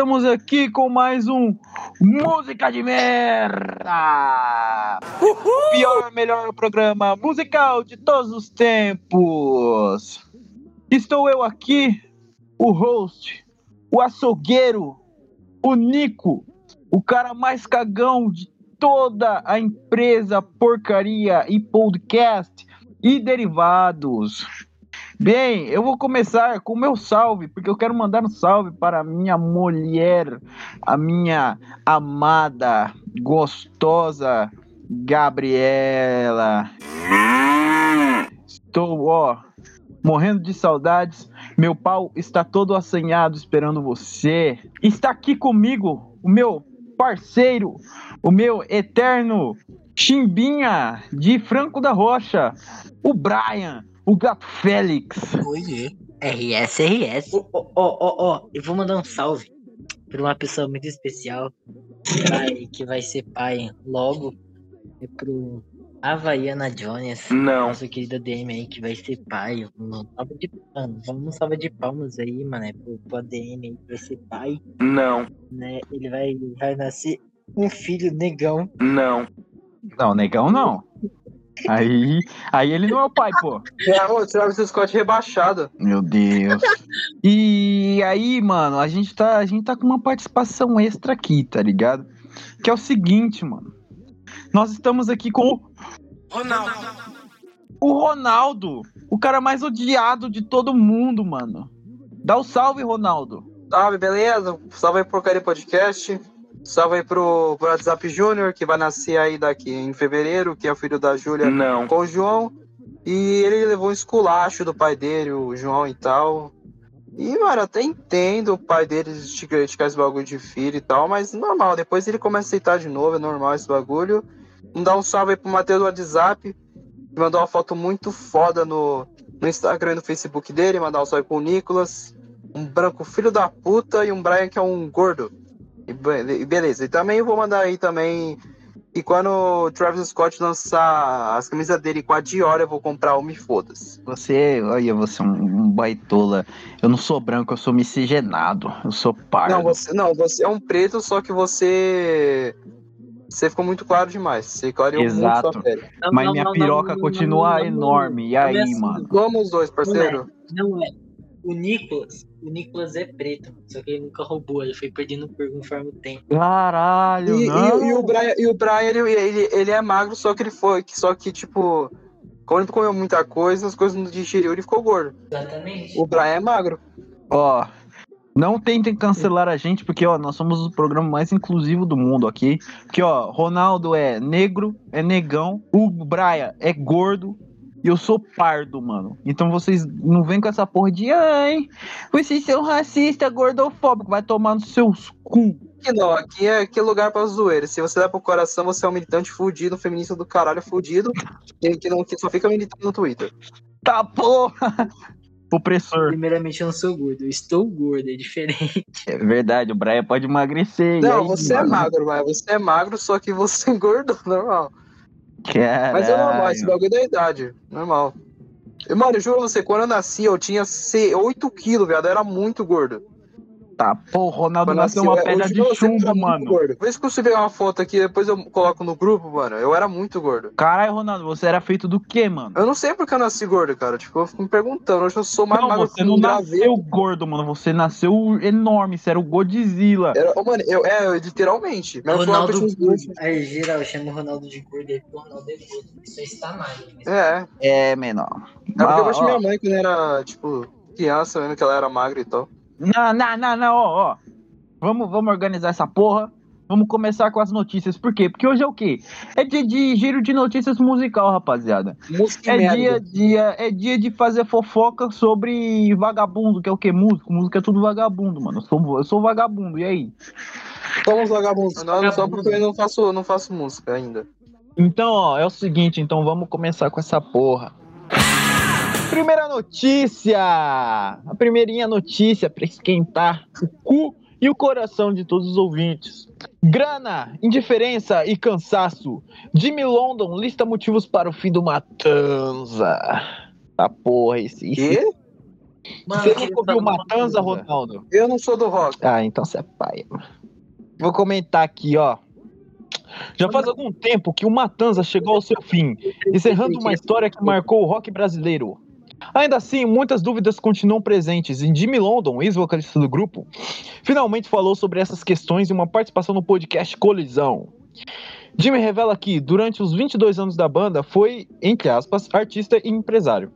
estamos aqui com mais um Música de Merda! O pior, melhor programa musical de todos os tempos. Estou eu aqui, o host, o açougueiro, o Nico, o cara mais cagão de toda a empresa porcaria e podcast e derivados. Bem, eu vou começar com o meu salve, porque eu quero mandar um salve para a minha mulher, a minha amada, gostosa Gabriela. Estou, ó, morrendo de saudades. Meu pau está todo assanhado esperando você. Está aqui comigo o meu parceiro, o meu eterno Chimbinha de Franco da Rocha, o Brian, o Gato Félix. Oiê. RS, RS. Ó, ó, ó, ó, eu vou mandar um salve pra uma pessoa muito especial que vai, que vai ser pai logo. É pro Havaiana Jones. Não. Nosso querido ADM aí que vai ser pai. Um salve de, mano, vamos um salve de palmas aí, mano. É pro, pro ADM aí que vai ser pai, Não, né? Ele vai, vai nascer um filho negão. não. Não, negão não. Aí, aí ele não é o pai, pô. É, o Travis Scott rebaixado. Meu Deus. E aí, mano, a gente tá, a gente tá com uma participação extra aqui, tá ligado? Que é o seguinte, mano. Nós estamos aqui com o Ronaldo. o Ronaldo, o cara mais odiado de todo mundo, mano. Dá o salve, Ronaldo. Salve, beleza? Salve aí Porcaria Podcast. Salve aí pro, pro WhatsApp Júnior, que vai nascer aí daqui em fevereiro, que é o filho da Júlia Não. com o João. E ele levou um esculacho do pai dele, o João e tal. E, mano, até entendo o pai dele de criticar esse bagulho de filho e tal, mas normal. Depois ele começa a aceitar de novo, é normal esse bagulho. Vamos dar um salve aí pro Matheus do WhatsApp, que mandou uma foto muito foda no, no Instagram e no Facebook dele. Mandar um salve pro Nicolas, um branco filho da puta e um Brian que é um gordo. E be- beleza. E também eu vou mandar aí também. E quando o Travis Scott lançar as camisas dele com a Dior, eu vou comprar uma e foda-se. Você, olha, você é um, um baitola. Eu não sou branco, eu sou miscigenado. Eu sou pardo. Não, você, não, você é um preto, só que você. Você ficou muito claro demais. Você clareou Exato. muito sua pele. Não, Mas não, minha não, piroca não, não, continua não, não, não, enorme. E não é aí, mano? Vamos os dois, parceiro. Não é. O Nicolas, o Nicolas é preto, só que ele nunca roubou, ele foi perdendo por conforme o tempo. Caralho, E, não. e- e o Brian, e o Brian ele, ele, ele é magro, só que ele foi. Só que, tipo, como ele comeu muita coisa, as coisas não digeriu, ele ficou gordo. Exatamente. O Brian é magro. Ó, não tentem cancelar a gente, porque, ó, nós somos o programa mais inclusivo do mundo aqui. Porque, ó, Ronaldo é negro, é negão, o Brian é gordo. E eu sou pardo, mano. Então vocês não vêm com essa porra de ai, vocês são racistas, gordofóbico, vai tomar nos seus cu. Aqui não, aqui é, aqui é lugar pra zoeira. Se você dá pro coração, você é um militante fudido, um feminista do caralho fudido, que, que, não, que só fica militando no Twitter. Tá porra! Opressor. Primeiramente, eu não sou gordo, eu estou gordo, é diferente. É verdade, o Brian pode emagrecer. Não, aí, você é mano? magro, mas você é magro, só que você engordou, normal. Caralho. Mas é normal, esse bagulho da idade, normal. Mano, eu juro você, quando eu nasci, eu tinha 8 quilos, viado, eu era muito gordo. Tá, pô, o Ronaldo nasceu nasci, uma eu- pedra de você, chumbo, muito mano. gordo. Vê se você pegar uma foto aqui, depois eu coloco no grupo, mano. Eu era muito gordo. Caralho, Ronaldo, você era feito do quê, mano? Eu não sei porque eu nasci gordo, cara. Tipo, eu fico me perguntando. Hoje eu sou mais Não, magro você que não um graveto. nasceu gordo, mano. Você nasceu enorme. Você era o Godzilla. Era, ô, mano, eu, é, eu, literalmente. Mas Ronaldo. Aí, geral, chama o Ronaldo de gordo porque o Ronaldo é gordo. Isso aí está mais. É, É, menor. é porque eu ó. minha mãe quando era, tipo, criança, vendo que ela era magra e tal. Não, não, não, não, ó, ó. Vamos, vamos organizar essa porra. Vamos começar com as notícias. Por quê? Porque hoje é o quê? É dia de giro de notícias musical, rapaziada. Música É e dia, merda. dia, é dia de fazer fofoca sobre vagabundo, que é o quê? Músico. Música é tudo vagabundo, mano. Eu sou, eu sou vagabundo, e aí? Somos vagabundos. Não, só porque eu não faço, não faço música ainda. Então, ó, é o seguinte, então vamos começar com essa porra. Primeira notícia! A primeirinha notícia pra esquentar o cu e o coração de todos os ouvintes. Grana, indiferença e cansaço. Jimmy London lista motivos para o fim do Matanza. Tá porra, esse. esse-? Mano, Você nunca ouviu Matanza, Ronaldo? Eu não sou do rock. Ah, então você é pai. Vou comentar aqui, ó. Já faz algum tempo que o Matanza chegou ao seu fim, encerrando uma história que marcou o rock brasileiro. Ainda assim, muitas dúvidas continuam presentes e Jimmy London, ex-vocalista do grupo, finalmente falou sobre essas questões em uma participação no podcast Colisão. Jimmy revela que, durante os 22 anos da banda, foi, entre aspas, artista e empresário.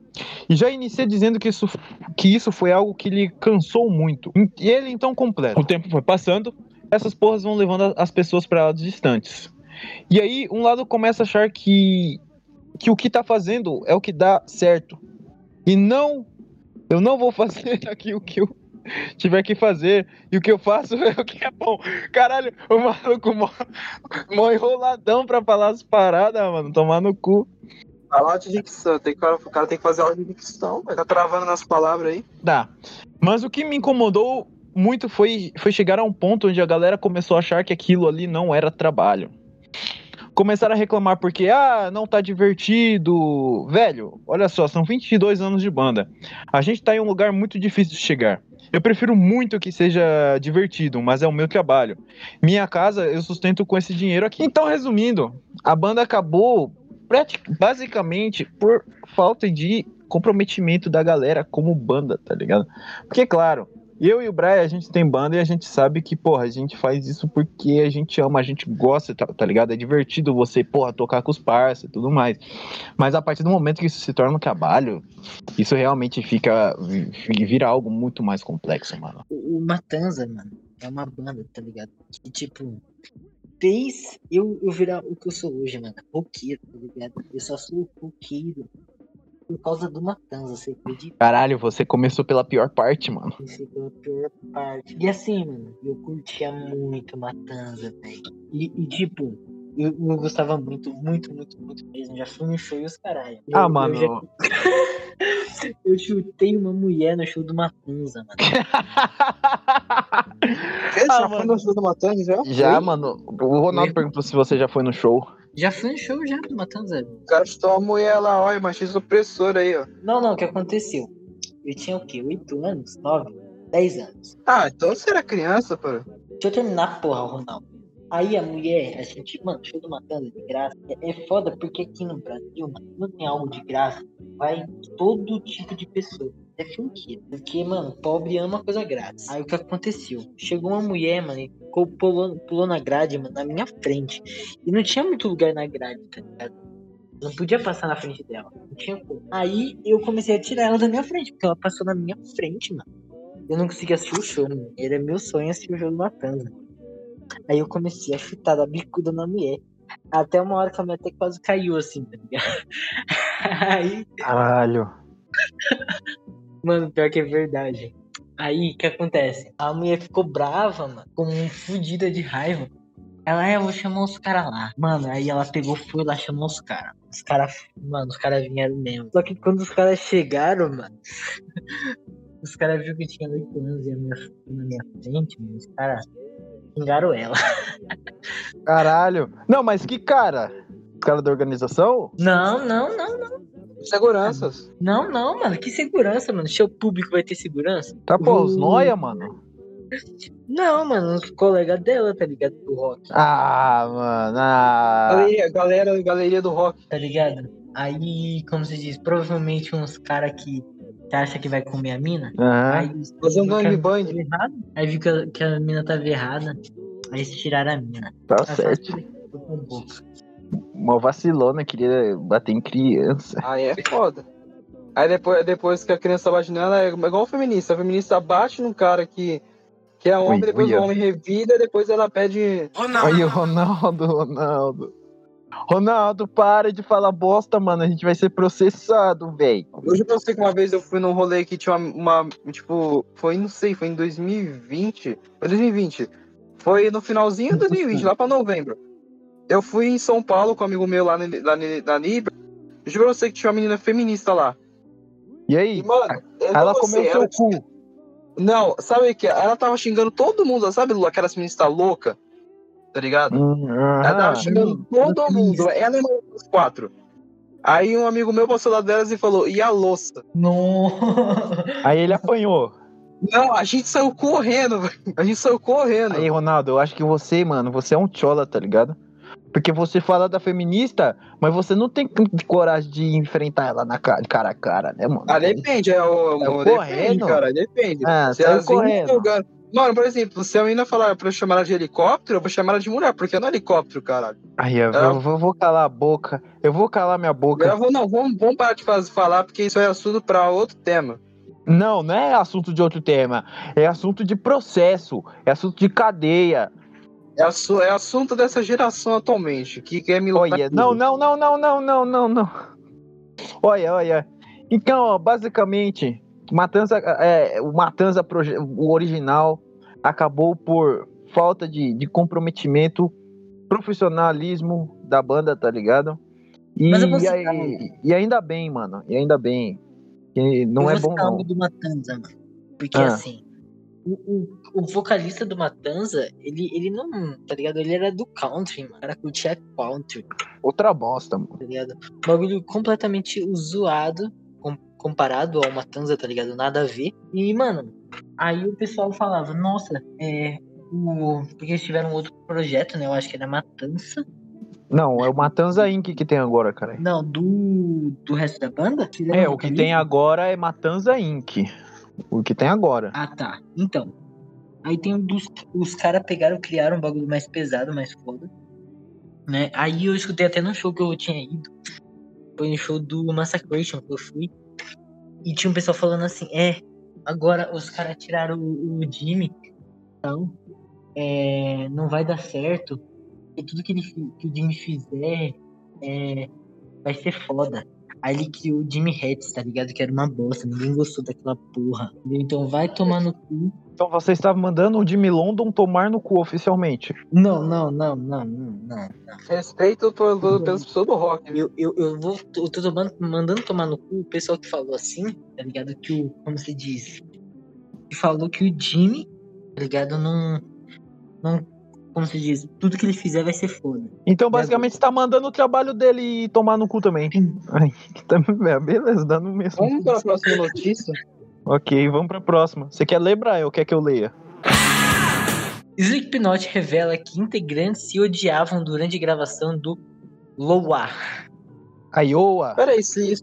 E já inicia dizendo que isso, que isso foi algo que lhe cansou muito. E ele então completa. O tempo foi passando, essas porras vão levando as pessoas para lados distantes. E aí, um lado começa a achar que, que o que tá fazendo é o que dá certo. E não, eu não vou fazer aqui o que eu tiver que fazer. E o que eu faço é o que é bom. Caralho, o maluco mó, mó enroladão pra falar as paradas, mano. Tomar no cu. Falar de dicção. Tem que, o cara tem que fazer aula de dicção. Tá travando nas palavras aí. Dá. Mas o que me incomodou muito foi, foi chegar a um ponto onde a galera começou a achar que aquilo ali não era trabalho. Começaram a reclamar porque, ah, não tá divertido. Velho, olha só, são 22 anos de banda. A gente tá em um lugar muito difícil de chegar. Eu prefiro muito que seja divertido, mas é o meu trabalho. Minha casa eu sustento com esse dinheiro aqui. Então, resumindo, a banda acabou basicamente por falta de comprometimento da galera como banda, tá ligado? Porque, claro, eu e o Brian, a gente tem banda e a gente sabe que, porra, a gente faz isso porque a gente ama, a gente gosta, tá, tá ligado? É divertido você, porra, tocar com os parceiros e tudo mais. Mas a partir do momento que isso se torna um trabalho, isso realmente fica. vi- vira algo muito mais complexo, mano. O, o Matanza, mano, é uma banda, tá ligado? Que, tipo, fez eu, eu virar o que eu sou hoje, mano. Roqueiro, tá ligado? Eu só sou roqueiro por causa do Matanza, você acredita? Caralho, você começou pela pior parte, mano. Esse foi a pior parte. E assim, mano, eu curtia muito Matanza, velho. E, e, tipo, eu, eu gostava muito, muito, muito, muito mesmo. Já fui no show e os caralho. Eu- Ah, eu mano. já- Eu chutei uma mulher no show do Matanza, mano. Ele Ah, já mano. foi no show do Matanza já? Já, mano. O Ronaldo perguntou se você já foi no show. Já fui no show já do Matanza. O cara chutou uma mulher lá, olha, machismo opressor aí, ó. Não, não, o que aconteceu? Eu tinha o quê? 8 anos? 9? 10 anos. Ah, então você era criança, pô. Deixa eu terminar, porra, Ronaldo. Aí a mulher, a gente, mano, show do Matanza de graça. É, é foda porque aqui no Brasil, mano, não tem algo de graça. Vai todo tipo de pessoa. É funkeiro. Porque, mano, pobre ama coisa grátis. Aí o que aconteceu? Chegou uma mulher, mano, e pulou, pulou na grade, mano, na minha frente. E não tinha muito lugar na grade, tá ligado? Não podia passar na frente dela. Não tinha como. Aí eu comecei a tirar ela da minha frente, porque ela passou na minha frente, mano. Eu não conseguia assistir o show, mano. Era meu sonho assistir o jogo do Matanza. Aí eu comecei a chutar da bicuda na mulher. Até uma hora que a mulher até quase caiu, assim, tá ligado? Aí, Caralho. mano, pior que é verdade. Aí, o que acontece? A mulher ficou brava, mano, como fudida de raiva. Ela, é, eu vou chamar os caras lá. Mano, aí ela pegou, foi lá, chamou os caras. Os caras, mano, os caras vieram mesmo. Só que quando os caras chegaram, mano, os caras viram que tinha 8 anos e a minha, na minha frente, mano, os caras xingaram ela. Caralho. Não, mas que cara? Os caras da organização? Não, não, não, não. Seguranças. Não, não, mano. Que segurança, mano. Show público vai ter segurança? Tá, pô, os Uh. noia, mano. Não, mano. Os colegas dela, tá ligado? Do rock, Ah, mano. Ah. Galeria, galera, galeria do rock. tá ligado? Aí, como se diz, provavelmente uns caras que, que acha que vai comer a mina. Aham. Aí, Fazer um gangbang. errada, Aí viu que a, que a mina tava errada. Aí eles tiraram a mina. Tá Aí certo. foi com boca. Uma vacilona, queria bater em criança. Aí é foda. Aí depois, depois que a criança bate nela, é igual o feminista. A feminista bate num cara que, que é homem, Ui, depois uia. o homem revida, depois ela pede. Aí, Ronaldo, Ronaldo. Ronaldo, para de falar bosta, mano. A gente vai ser processado, véi. Hoje eu sei que uma vez eu fui num rolê que tinha uma, uma- Tipo, foi, não sei, foi em 2020. Foi 2020. Foi no finalzinho de 2020, lá pra novembro. Eu fui em São Paulo com um amigo meu lá na, na, na Nibra. Juro você que tinha uma menina feminista lá. E aí? E, mano, Ela comeu seu cu. Não, sabe o que? Ela tava xingando todo mundo, sabe, Lu? Aquela feminista louca. Tá ligado? Hum, Ela tava xingando todo mundo. Ela é uma dos quatro. Aí um amigo meu passou lá delas e falou, e a louça? Não. Aí ele apanhou. Não, a gente saiu correndo, velho. A gente saiu correndo. Aí, Ronaldo, eu acho que você, mano, você é um chola, tá ligado? Porque você fala da feminista, mas você não tem coragem de enfrentar ela na cara, cara a cara, né, mano? Ah, depende, é o. Saiu o- depende, correndo? cara, depende. Ah, elas virem correndo. no lugar- Mano, por exemplo, se a menina falar pra eu chamar ela de helicóptero, eu vou chamar ela de mulher, porque não é helicóptero, caralho. Aí, eu, É. eu vou, calar a boca. Eu vou calar minha boca. Eu vou, não, vamos, vamos parar de falar, porque isso é assunto pra outro tema. Não, não é assunto de outro tema. É assunto de processo. É assunto de cadeia. É, assu- é assunto dessa geração atualmente, que quer me Olha, não, não, não, não, não, não, não, não. Olha, olha. Então, ó, basicamente, Matanza, é, o Matanza o original acabou por falta de, de comprometimento, profissionalismo da banda, tá ligado? E, Mas eu vou e, e ainda bem, mano. E ainda bem. Que não eu é vou bom, citar não. algo do Matanza, mano. Porque Ah. assim, o, o, o vocalista do Matanza, ele, ele não, tá ligado? Ele era do country, mano. O cara curtia country, Outra bosta, mano. tá ligado? Um bagulho completamente zoado com- comparado ao Matanza, tá ligado? Nada a ver. E, mano, aí o pessoal falava, nossa, é. O... Porque eles tiveram outro projeto, né? Eu acho que era Matança. Não, é o Matanza Inc. que tem agora, cara. Não, do, do resto da banda? É, o que tem agora é Matanza Inc. O que tem agora. Ah, tá. Então. Aí tem um dos. Os caras pegaram, criaram um bagulho mais pesado, mais foda. Né? Aí eu escutei até no show que eu tinha ido. Foi no show do Massacration que eu fui. E tinha um pessoal falando assim, é, agora os caras tiraram o, o Jimmy. Então, é, não vai dar certo. E tudo que, ele, que o Jimmy fizer é, vai ser foda. Aí ele criou o Jimmy Hats, tá ligado? Que era uma bosta, ninguém gostou daquela porra. Então vai tomar no cu. Então você estava mandando o Jimmy London tomar no cu oficialmente. Não, não, não, não, não, não. Respeito pelas pessoas do rock. Eu, eu, eu vou. Eu tô tomando, mandando tomar no cu o pessoal que falou assim, tá ligado? Que o. Como se diz? Que falou que o Jimmy, tá ligado? Não. Não. Como se diz? Tudo que ele fizer vai ser foda. Então, basicamente, você tá mandando o trabalho dele tomar no cu também. Ai, tá, é, beleza, dá no mesmo. Vamos para a próxima notícia? Ok, vamos pra próxima. Você quer ler, Brian, ou quer que eu leia? Slipknot revela que integrantes se odiavam durante a gravação do Loa. Iowa. Peraí, se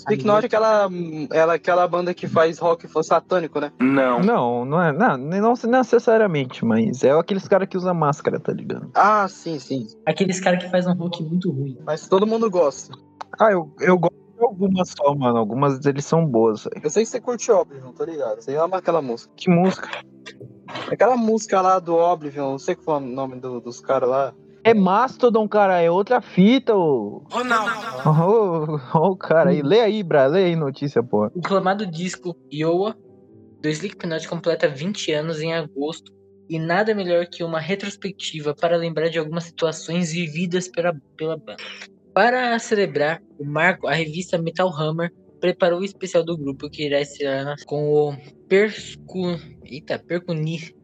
Speak, Speak Not é aquela, ela, é aquela banda que faz rock for satânico, né? Não. Não, não é. Não, não necessariamente, mas é aqueles caras que usam máscara, tá ligado? Ah, sim, sim. Aqueles caras que fazem um rock muito ruim. Mas todo mundo gosta. Ah, eu, eu gosto de algumas só, mano. Algumas deles são boas, velho. Eu sei que você curte Oblivion, tá ligado? Você ama aquela música. Que música? Aquela música lá do Oblivion, não sei qual é o nome do- dos caras lá. É Mastodon, cara, é outra fita, ô. Ronaldo. Ô, ô, cara aí. Lê aí, Brian, lê aí notícia, pô. O aclamado disco Iowa do Slipknot completa 20 anos em agosto e nada melhor que uma retrospectiva para lembrar de algumas situações vividas pela, pela banda. Para celebrar o marco, a revista Metal Hammer preparou o especial do grupo que irá estrear com o percu... Eita, percuni...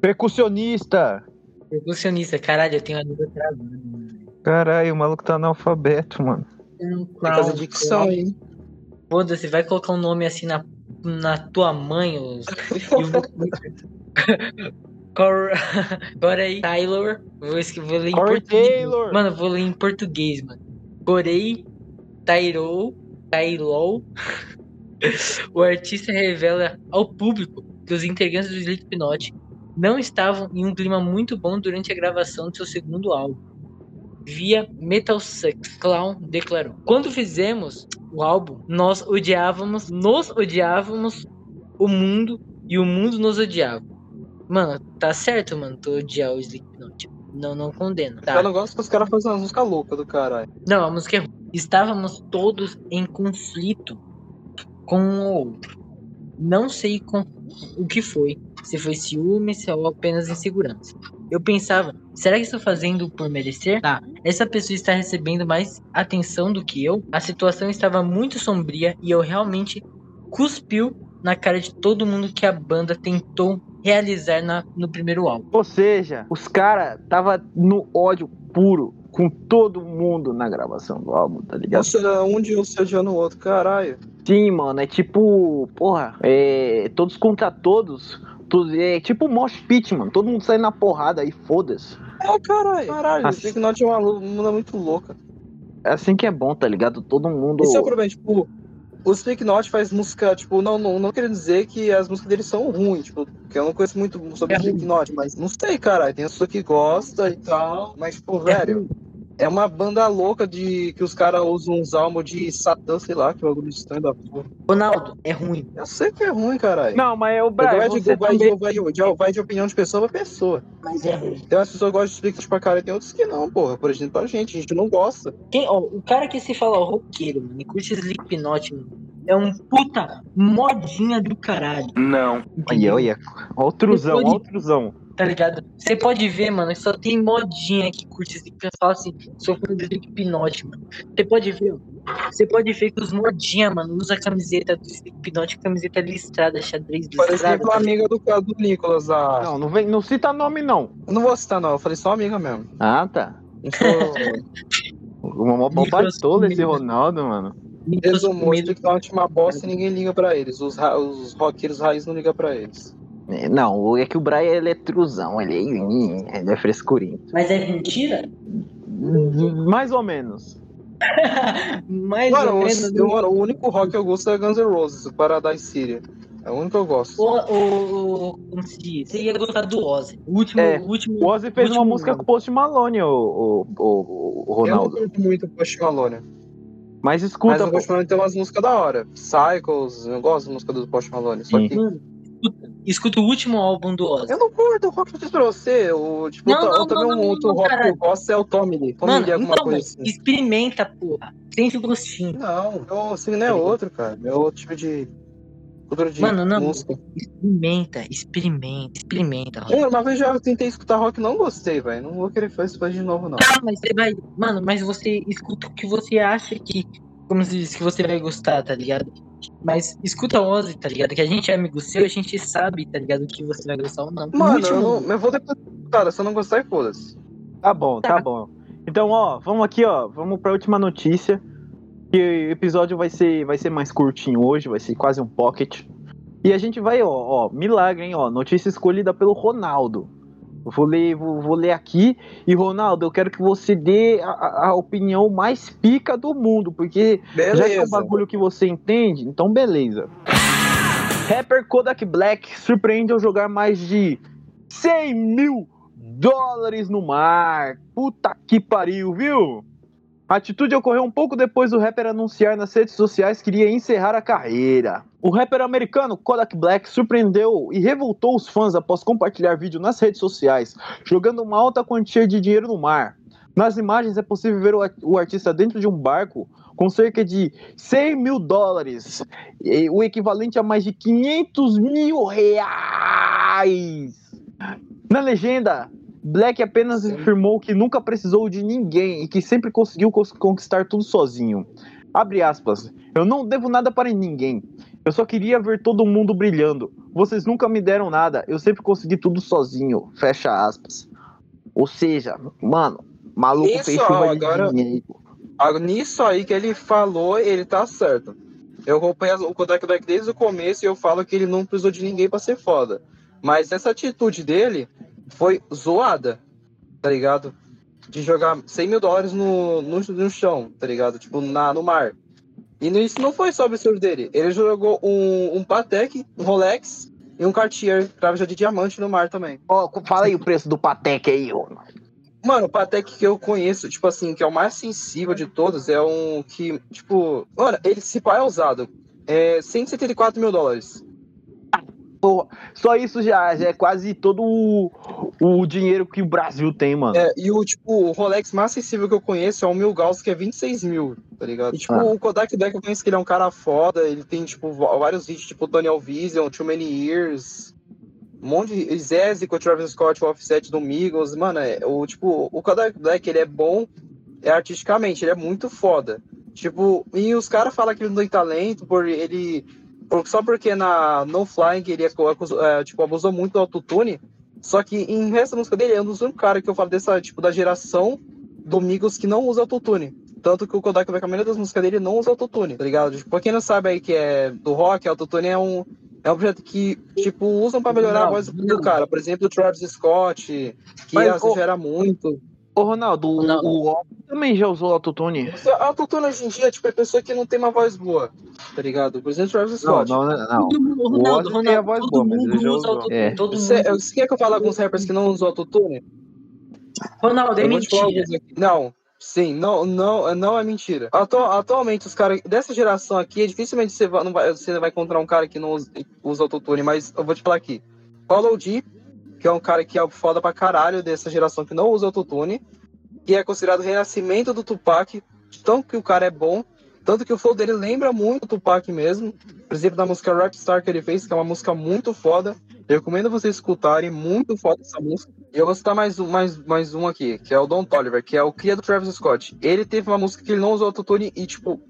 Percussionista. Percussionista. Caralho, eu tenho a língua travada. mano. Caralho, o maluco tá analfabeto, mano. Tem que fazer dicção aí. Foda-se, vai colocar um nome assim na, na tua mãe, os... Cor... Corey Taylor. Vou, vou ler em Corey português. Taylor. Mano, vou ler em português, mano. Corey Taylor. Taylor. o artista revela ao público que os integrantes do Slipknot não estavam em um clima muito bom durante a gravação de seu segundo álbum. Via Metal Sucks, Clown declarou. Quando fizemos o álbum, nós odiávamos, nos odiávamos o mundo e o mundo nos odiava. Mano, tá certo, mano, tu odiar o Slipknot. Não, não condeno. Tá. Eu não gosto que os caras fazem uma música louca do caralho. Não, a música é ruim. Estávamos todos em conflito com um ou outro. Não sei com o que foi. Se foi ciúme, se é apenas insegurança. Eu pensava, será que estou fazendo por merecer? Tá, essa pessoa está recebendo mais atenção do que eu? A situação estava muito sombria e eu realmente cuspiu na cara de todo mundo que a banda tentou realizar na, no primeiro álbum. Ou seja, os caras tava no ódio puro com todo mundo na gravação do álbum, tá ligado? Nossa, um de um se odiando o outro, caralho. Sim, mano, é tipo, porra, é todos contra todos. Tudo, é tipo Mosh Pit, mano. Todo mundo sai na porrada aí, foda-se. É, caralho. Caralho, o Assim- Slipknot é uma lu- uma muito louca. É assim que é bom, tá ligado? Todo mundo. Esse é o problema, tipo, o Slipknot faz música, tipo, não, não, não querendo dizer que as músicas deles são ruins, tipo, porque eu não conheço muito sobre É o ruim. Slipknot, mas não sei, cara, tem pessoa que gosta e tal, mas, tipo, velho, é uma banda louca de que os caras usam uns álbuns de Satã, sei lá, que é o bagulho estranho da porra. Ronaldo, é ruim. Eu sei que é ruim, caralho. Não, mas o Brian, vai, de, vai, também... vai, vai, vai de opinião de pessoa pra pessoa. Mas é ruim. Tem umas pessoas que gostam de Slipknot pra cara e tem outras que não, porra. Por exemplo, a gente, a gente não gosta. Quem, ó, o cara que se fala roqueiro, mano, e curte Slipknot, mano, é um puta modinha do caralho. Não. Olha, entendeu? olha. Ó o truzão, ó o truzão. Tá ligado? Você pode ver, mano, só tem modinha que curte Slipknot. Fala assim, sou fã do Slipknot, mano. Você pode ver, ó. Você pode ver que os modinha, mano, usa a camiseta do Slipknot, camiseta listrada, xadrez Por listrada. exemplo, a amiga do, do Nicolas, a. Não, não, vem, não cita nome, não. Eu não vou citar, não. Eu falei só amiga mesmo. Ah, tá. Falou- Uma mó Nicolas baitola esse. Ronaldo, mano. Resumou, o Slipknot é uma bosta e ninguém liga pra eles. Os, ra- os roqueiros raiz não ligam pra eles. Não, é que o Brian ele é truzão, ele é, ele é frescurinho. Mas é mentira? Mais ou menos. Mais ou Mano, menos. eu- mano, o único rock que eu gosto é Guns N' Roses, o Paradise City. É o único que eu gosto. O, o, o- como se diz? Você ia gostar do Ozzy. O último. É, o último O Ozzy fez uma música ano. com o Post Malone, o, o, o, o Eu não Ronaldo. curto muito o Post Malone. Mas Mas escuta, o Post Malone tem umas músicas da hora. Cycles, eu gosto da música do Post Malone. Só Sim. que Escuta o último álbum do Ozzy. eu não curto o rock que eu disse pra você. O, tipo, Não, eu, não, também não, um não, outro rock que eu gosto é o Tommy Lee. Tommy Lee, alguma então, coisa assim. experimenta, porra. Sente o gostinho. Não, eu, assim, não é outro, cara. É outro tipo de. De Mano, não. música. Experimenta, experimenta, experimenta. Eu, uma vez já tentei escutar rock e não gostei, velho. Não vou querer fazer isso de novo, não. Tá, mas você vai. Mano, mas você escuta o que você acha que. Como se diz, que você vai gostar, tá ligado? Mas escuta o Ozzy, tá ligado? Que a gente é amigo seu, a gente sabe, tá ligado? Que você vai gostar ou não. Mano, último- eu, não, eu vou depois. Cara, se eu não gostar, foda-se. Tá bom, tá Tá. bom. Então, ó, vamos aqui, ó, vamos pra última notícia. Que o episódio vai ser, vai ser mais curtinho hoje, vai ser quase um pocket. E a gente vai, ó, ó, milagre, hein, ó, notícia escolhida pelo Ronaldo. Vou ler, vou, vou ler aqui. E, Ronaldo, eu quero que você dê a, a- opinião mais pica do mundo, porque já que é um Beleza. bagulho que você entende, então beleza. Rapper Kodak Black surpreende ao jogar mais de 100 mil dólares no mar. Puta que pariu, viu? A atitude ocorreu um pouco depois do rapper anunciar nas redes sociais que iria encerrar a carreira. O rapper americano Kodak Black surpreendeu e revoltou os fãs após compartilhar vídeo nas redes sociais, jogando uma alta quantia de dinheiro no mar. Nas imagens é possível ver o ar- o artista dentro de um barco com cerca de 100 mil dólares, o equivalente a mais de 500 mil reais. Na legenda, Black apenas afirmou que nunca precisou de ninguém e que sempre conseguiu cons- conquistar tudo sozinho. Abre aspas. Eu não devo nada para ninguém. Eu só queria ver todo mundo brilhando. Vocês nunca me deram nada. Eu sempre consegui tudo sozinho. Fecha aspas. Ou seja, mano, maluco Isso, fez chuva ó, de agora-. Ah, Nisso aí que ele falou, ele tá certo. Eu acompanho o Kodak Black desde o começo e eu falo que ele não precisou de ninguém pra ser foda. Mas essa atitude dele foi zoada, tá ligado? De jogar 100 mil dólares no, no, no chão, tá ligado? Tipo, na, no mar. E isso não foi só absurdo dele. Ele jogou um, um Patek, um Rolex e um Cartier, cravo de diamante no mar também. Ó, fala aí o preço do Patek aí, ó. Mano, o Patek que eu conheço, tipo assim, que é o mais sensível de todos, é um que, tipo, mano, ele se pá é usado. É 174 mil dólares. Porra, só isso já, já é quase todo o, o dinheiro que o Brasil tem, mano. É, e o, tipo, o Rolex mais sensível que eu conheço é o Mil Gauss, que é 26 mil, tá ligado? E, tipo, Ah. o Kodak Black eu conheço que ele é um cara foda, ele tem, tipo, vários vídeos, tipo, Daniel Vision, Too Many Years. Um monte de Zezzy com o Travis Scott, o Offset do Migos, mano, é, o, tipo, o Kodak Black, ele é bom é, artisticamente, ele é muito foda. Tipo, e os caras falam que ele não tem talento, por ele... Só porque na No Flying ele é, é, tipo, abusou muito do autotune, só que em resto da música dele é um dos únicos caras que eu falo dessa, tipo, da geração do Migos que não usa autotune. Tanto que o Kodak Black, a maioria das músicas dele não usa autotune, tá ligado? Tipo, pra quem não sabe aí que é do rock, autotune é um, é um projeto que, tipo, usam pra melhorar Não, a voz do cara. Por exemplo, o Travis Scott, que Mas, exagera muito. Ô, Ronaldo, o, Não. o Otto também já usou autotune? A autotune hoje em dia, tipo, é pessoa que não tem uma voz boa, tá ligado? Por exemplo, o Travis Não, Scott. não, não. não. Todo mundo- O Ronaldo, tem a Ronaldo, voz todo boa, mas ele já usa usou. autotune, É. todo Você, mundo. você quer que eu fale alguns rappers que não usam autotune? Ronaldo, é Eu mentira. Não, sim, não, não, não é mentira. Atu- atualmente, os caras dessa geração aqui, dificilmente você vai, não vai, você vai encontrar um cara que não usa, usa autotune, mas eu vou te falar aqui. Paulo D, que é um cara que é foda pra caralho dessa geração que não usa autotune, que é considerado o renascimento do Tupac, tão que o cara é bom, tanto que o flow dele lembra muito o Tupac mesmo. Por exemplo, da música Rapstar que ele fez, que é uma música muito foda. Eu recomendo vocês escutarem, muito foda essa música. E eu vou citar mais um, mais, mais um aqui, que é o Don Toliver, que é o cria do Travis Scott. Ele teve uma música que ele não usou autotune e, tipo,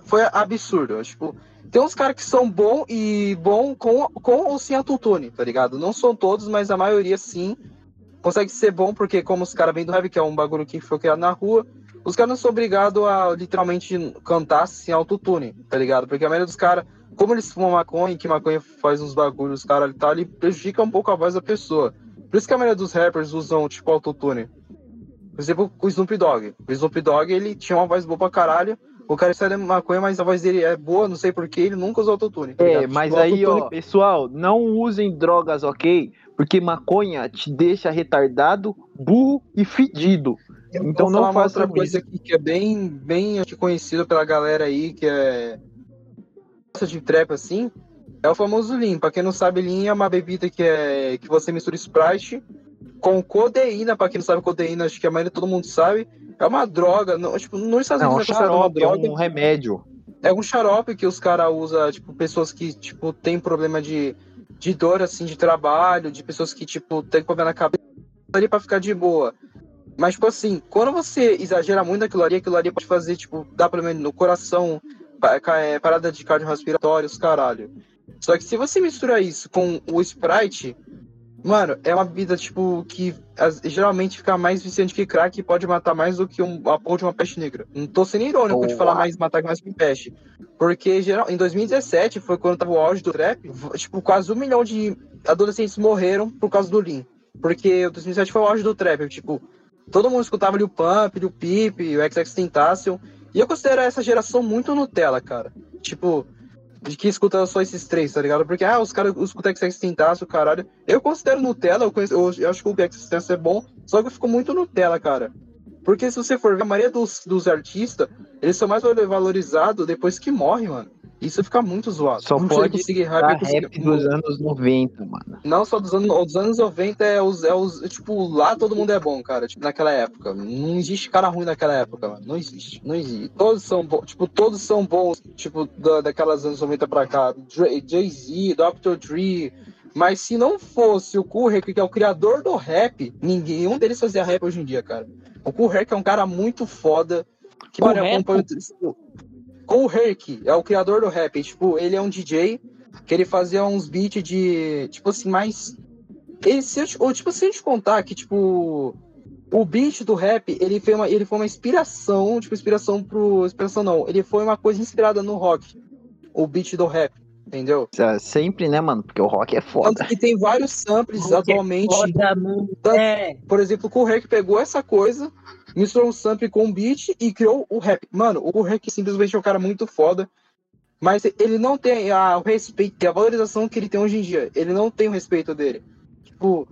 foi absurdo. Tipo, tem uns caras que são bons e bom com, com ou sem autotune, tá ligado? Não são todos, mas a maioria sim. Consegue ser bom porque, como os caras vêm do rap, que é um bagulho que foi criado na rua, os caras não são obrigados a literalmente cantar sem autotune, tá ligado? Porque a maioria dos caras, como eles fumam maconha, que maconha faz uns bagulhos, cara, e tal, ele prejudica um pouco a voz da pessoa. Por isso que a maioria dos rappers usam, tipo, autotune. Por exemplo, o Snoop Dogg. O Snoop Dogg, ele tinha uma voz boa pra caralho. O cara sai da maconha, mas a voz dele é boa, não sei porquê, ele nunca usou autotune. tá É, mas Tipo, aí, ó, pessoal, não usem drogas, ok? Porque maconha te deixa retardado, burro e fedido. Eu Então não façam outra coisa aqui que é bem, bem conhecida pela galera aí, que é de trap assim, é o famoso Lean. Pra quem não sabe, Lean é uma bebida que é que você mistura Sprite com codeína, pra quem não sabe codeína, acho que a maioria todo mundo sabe. É uma droga, não, tipo, nos Estados É um Unidos é considerado uma xarope, é droga. um remédio. É um xarope que os caras usam, tipo, pessoas que, tipo, tem problema de, de dor, assim, de trabalho, de pessoas que, tipo, tem problema na cabeça ali pra ficar de boa. Mas, tipo assim, quando você exagera muito aquilo ali, aquilo ali pode fazer, tipo, dar problema no coração, é, parada de cardiorrespiratório, os caralho. Só que se você mistura isso com o Sprite, mano, é uma bebida, tipo, que as- geralmente fica mais viciante que crack e pode matar mais do que um, a porra de uma peste negra. Não tô sendo irônico de Boa. falar mais matar mais que peste. Porque geral, em 2017 foi quando tava o auge do trap, tipo, quase um milhão de adolescentes morreram por causa do Lean. Porque 2017 foi o auge do trap, tipo, todo mundo escutava Lil Pump, Lil Peep, o XX Tentacion. E eu considero essa geração muito Nutella, cara. Tipo, de que escuta só esses três, tá ligado? Porque, ah, os caras escutam XX Tentacion, caralho. Eu considero Nutella, eu, conheço, eu, eu acho que o XX Tentacion é bom, só que eu fico muito Nutella, cara. Porque se você for ver, a maioria dos, dos artistas, eles são mais valorizados depois que morrem, mano. Isso fica muito zoado. Só Não pode conseguir rap, conseguir- dos anos 90, mano. não só dos anos, dos anos 90 é os, é os. Tipo, lá todo mundo é bom, cara. Tipo, naquela época. Não existe cara ruim naquela época, mano. Não existe. Não existe. Todos são bons. Tipo, todos são bons, tipo, da, daquelas anos 90 pra cá. Jay-Z, Dr. Dre. Mas se não fosse o Herc, que é o criador do rap, ninguém um deles fazia rap hoje em dia, cara. O Kool Herc é um cara muito foda. Que, mano. Kool Herc é o criador do rap. Tipo, ele é um DJ que ele fazia uns beats de, tipo assim, mais... Ele, se eu, ou, tipo, se eu te contar que, tipo, o beat do rap, ele foi uma, ele foi uma inspiração, tipo, inspiração pro... Inspiração não, ele foi uma coisa inspirada no rock. O beat do rap, entendeu? É, Sempre, né, mano? Porque o rock é foda. Tanto que tem vários samples atualmente. Foda, mano. Tanto- É. Por exemplo, o Herc pegou essa coisa, misturou um sample com um beat e criou o rap. Mano, o Herc simplesmente é um cara muito foda. Mas ele não tem a, o respeito, a valorização que ele tem hoje em dia. Ele não tem o respeito dele. Tipo,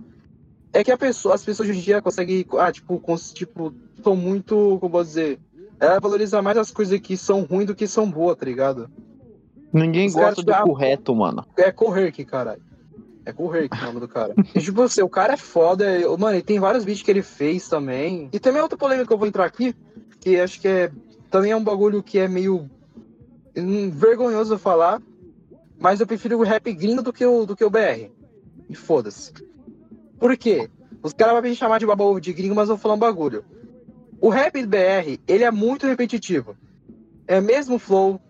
é que a pessoa, as pessoas hoje em dia conseguem, ah, tipo, cons, tipo, são muito, como posso dizer, ela valoriza mais as coisas que são ruins do que são boas, tá ligado? Ninguém Os gosta do correto, mano. É Correrk, caralho. É Correrk o nome do cara. E, tipo assim, o cara é foda. Mano, ele tem vários vídeos que ele fez também. E também outra polêmica que eu vou entrar aqui, que acho que é. Também é um bagulho que é meio. hum, vergonhoso falar. Mas eu prefiro o rap gringo do que o, do que o BR. E foda-se. Por quê? Os caras vão me chamar de baba ovo de gringo, mas eu vou falar um bagulho. O rap BR, ele é muito repetitivo. É mesmo flow,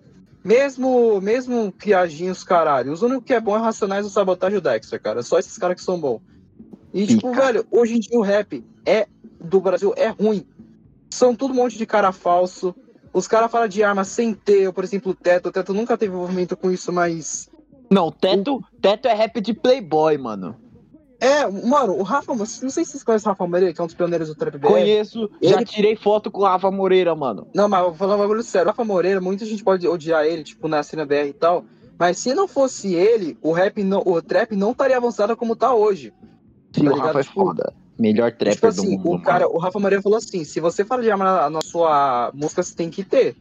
mesmo mesmo criadinhos, caralho. Os únicos que é bom é Racionais, o Sabotagem e o Dexter, cara. Só esses caras que são bons. E, tipo, velho, hoje em dia o rap é do Brasil é ruim. São tudo um monte de cara falso. Os caras falam de arma sem ter, por exemplo, o Teto. O Teto nunca teve envolvimento com isso, mas. Não, teto, teto é rap de playboy, mano. É, mano, o Rafa, não sei se vocês conhecem o Rafa Moreira, que é um dos pioneiros do Trap BR. Conheço, já Ele- tirei foto com o Rafa Moreira, mano. Não, mas eu vou falar um bagulho sério. O Rafa Moreira, muita gente pode odiar ele, tipo, na cena BR e tal. Mas se não fosse ele, o rap não, o trap não estaria avançado como tá hoje. Sim, Tá o? Rafa é Tipo, foda. Melhor trapper tipo do assim, mundo, o cara, mano. o Rafa Moreira falou assim: se você fala de arma na, na sua música, você tem que ter.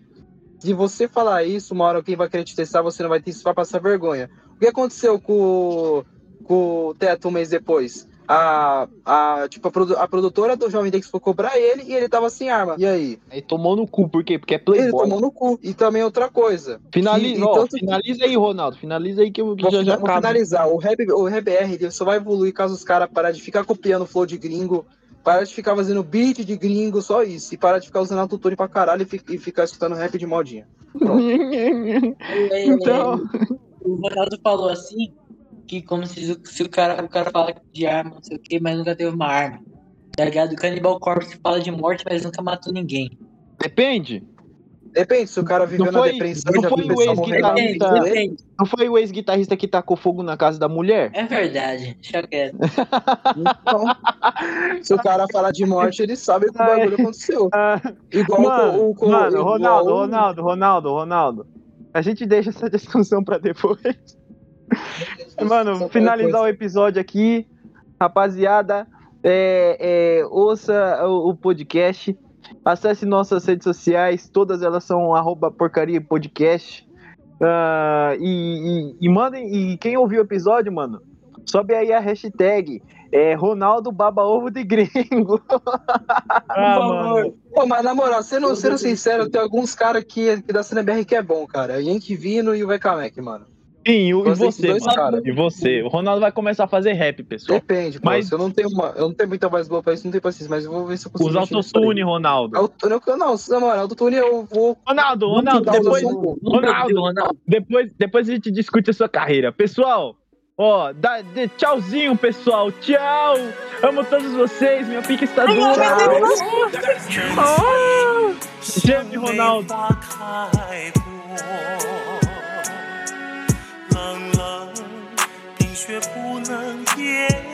Se você falar isso, uma hora alguém vai querer te testar, você não vai ter isso, vai passar vergonha. O que aconteceu com, com o Teto um mês depois? A, a, tipo, a, produ- a produtora do Jovem Dex foi cobrar ele e ele tava sem arma. E aí? Aí tomou no cu, por quê? Porque é Ele playboy. tomou no cu. E também outra coisa. Finaliza, E- e ó, tanto- finaliza aí, Ronaldo. Finaliza aí que eu que Vou, já já vou finalizar. O rap, o rap BR ele só vai evoluir caso os caras pararem de ficar copiando o flow de gringo, parar de ficar fazendo beat de gringo, só isso. E parar de ficar usando autotune pra caralho e, fi- e ficar escutando rap de modinha. É, Então- O Ronaldo falou assim, que como se, se o, cara, o cara fala de arma, não sei o que, mas nunca teve uma arma. Tá ligado? O Cannibal Corpse fala de morte, mas nunca matou ninguém. Depende. Depende, se o cara viveu Não na foi- depressão, não já foi o ex-guitarrista-. Não foi o ex-guitarrista que tacou fogo na casa da mulher? É verdade, deixa quieto. Então, se o cara falar de morte, ele sabe que o bagulho aconteceu. Igual Mano, o, o, o mano, igual Ronaldo, o- Ronaldo, Ronaldo, Ronaldo. A gente deixa essa discussão pra depois. Mano, finalizar o episódio aqui. Rapaziada, é, é, ouça o, o podcast. Acesse nossas redes sociais. Todas elas são arroba porcaria podcast. Ah, e, e, e mandem. E quem ouviu o episódio, mano, sobe aí a hashtag. É Ronaldo Baba Ovo de Gringo. ah, mano. Pô, mas na moral, sendo, sendo sincero, tem alguns caras que, que da CNBR que é bom, cara. Yankee Vino e o VK mano. Sim, e, e você, dois mano. E você. O Ronaldo vai começar a fazer rap, pessoal. Depende, pô. Mas- Se eu não tenho uma, eu não tenho muita voz boa pra isso, não tenho paciência, mas eu vou ver se eu consigo. Usa aí. autotune, Ronaldo. Autotune, eu- não, na moral, autotune eu vou. Ronaldo, Ronaldo, depois, pouco. Ronaldo. Ronaldo. depois, depois a gente discute a sua carreira. Pessoal, ó, dá, de, tchauzinho, pessoal. Tchau. Amo todos vocês. Minha pica está dura. Geme, Ronaldo. 心却不能变。